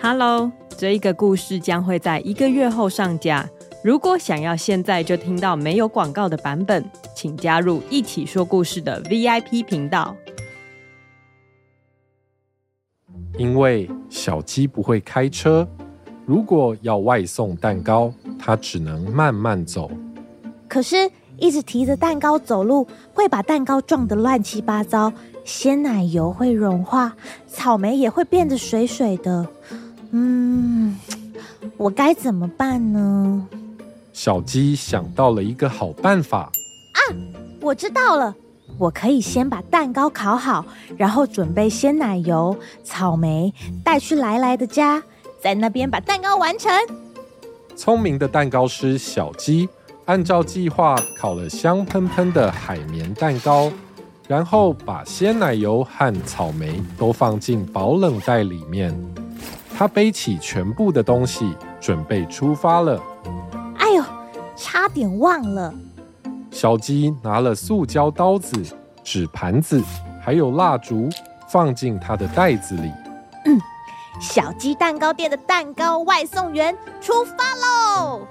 Hello，这一个故事将会在一个月后上架。如果想要现在就听到没有广告的版本，请加入一起说故事的 VIP 频道。因为小鸡不会开车，如果要外送蛋糕，它只能慢慢走。可是，一直提着蛋糕走路，会把蛋糕撞得乱七八糟，鲜奶油会融化，草莓也会变得水水的。嗯，我该怎么办呢？小鸡想到了一个好办法。啊，我知道了。我可以先把蛋糕烤好，然后准备鲜奶油、草莓，带去来来的家，在那边把蛋糕完成。聪明的蛋糕师小鸡按照计划烤了香喷喷的海绵蛋糕，然后把鲜奶油和草莓都放进保冷袋里面。他背起全部的东西，准备出发了。哎呦，差点忘了。小鸡拿了塑胶刀子、纸盘子，还有蜡烛，放进他的袋子里。嗯，小鸡蛋糕店的蛋糕外送员出发喽！